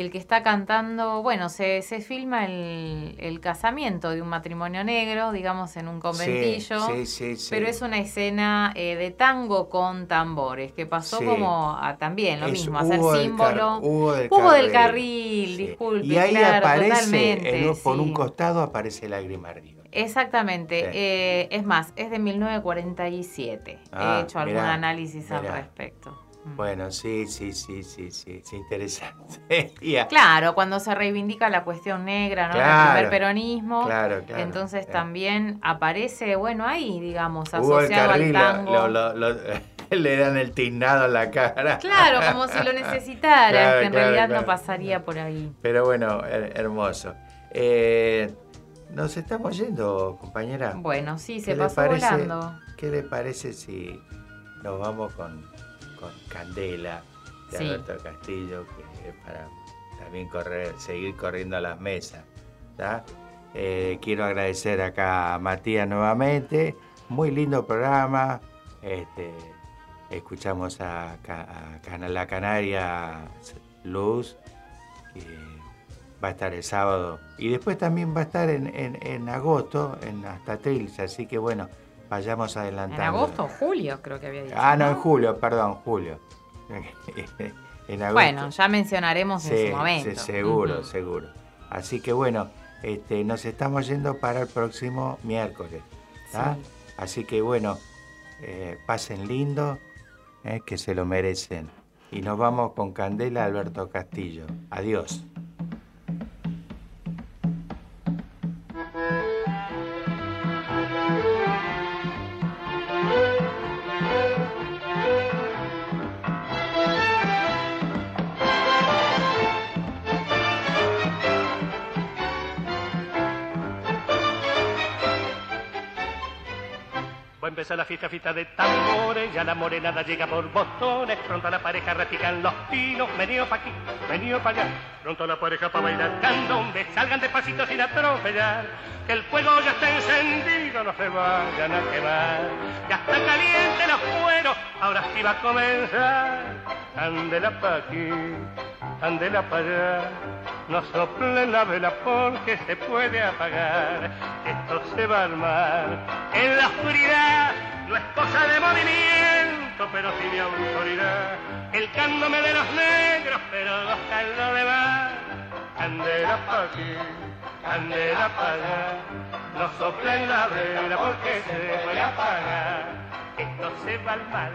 el que está cantando, bueno, se, se filma el, el casamiento de un matrimonio negro, digamos, en un conventillo. sí, sí, sí. Pero es una escena eh, de tango con tambores, que pasó como a- también lo Es mismo, hacer símbolo. Hugo del Hugo del Carril. Disculpe, Y ahí claro, aparece, en por un costado aparece Lágrima Arriba. Exactamente, eh, es más, es de 1947. Ah, He hecho algún mirá, análisis al respecto. Bueno, sí, sí, sí, sí, sí, es interesante. (laughs) A- Claro, cuando se reivindica la cuestión negra, ¿no? Claro, el primer peronismo. claro, claro, entonces sí. también aparece, bueno, ahí, digamos, asociado al Carril tango. lo- lo- lo- (laughs) le dan el tiznado en la cara. Claro, como si lo (laughs) necesitara, Claro, que en claro, realidad no pasaría por ahí. Pero bueno, her- hermoso. Eh, nos estamos yendo, compañera. Bueno, sí, se ¿Qué le pasó parece- volando. ¿Qué le parece si nos vamos con, con Candela de Sí. Alberto Castillo, que es para también correr, seguir corriendo a las mesas? Eh, quiero agradecer acá a Matías nuevamente. Muy lindo programa. Este, escuchamos a, la Canaria Luz, que va a estar el sábado. Y después también va a estar en, en- en agosto, en hasta Trilce. Así que bueno, vayamos adelantando. En agosto o julio, creo que había dicho. Ah, no, en julio, perdón, julio. (laughs) en agosto. Bueno, ya mencionaremos en su momento. sí, seguro, seguro. Así que bueno, este, nos estamos yendo para el próximo miércoles. Así que bueno, eh, pasen lindo, eh, que se lo merecen. Y nos vamos con Candela Alberto Castillo. Adiós. Va a empezar la fiesta, fiesta de tambores, ya la morenada llega por botones, pronto la pareja ratican los pinos, venido pa' aquí, venido pa' allá, pronto la pareja pa' bailar candombe, salgan despacito sin atropellar, que el fuego ya está encendido, no se vayan a quemar, ya están calientes los cueros, ahora sí va a comenzar, andela pa' aquí, andela pa' allá, no soplen la vela porque se puede apagar, esto se va a armar. En la oscuridad, no es cosa de movimiento, pero sí de autoridad, el cándome de los negros, pero gozan lo demás, candela pa' aquí, candela pa' allá, no soplen la vela porque se puede apagar, esto se va al mal,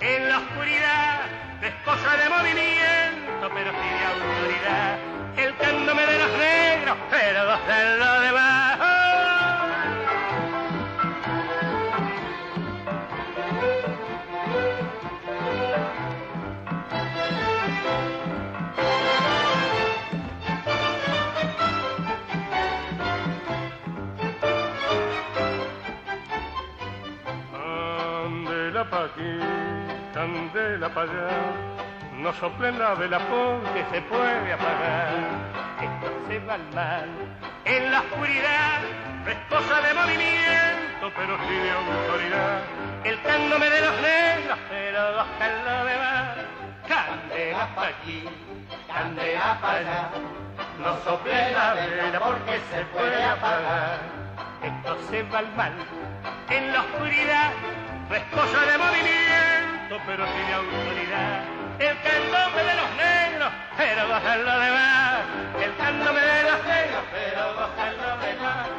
en la oscuridad, no es cosa de movimiento, pero sí de autoridad, el cándome de los negros, pero gozan lo demás. Candela pa' aquí, candela pa' allá, no soplen la vela porque se puede apagar. Esto se va al mal en la oscuridad, no es cosa de movimiento, pero sí de autoridad. El cándome de los negros, pero bajan lo demás. Candela pa' aquí, candela pa' allá, no soplen la vela porque se puede apagar. Esto se va al mal en la oscuridad, no es cosa de movimiento, pero sí de autoridad el candombe de los negros, pero vos de más. el candombe de los negros, pero vos lo demás.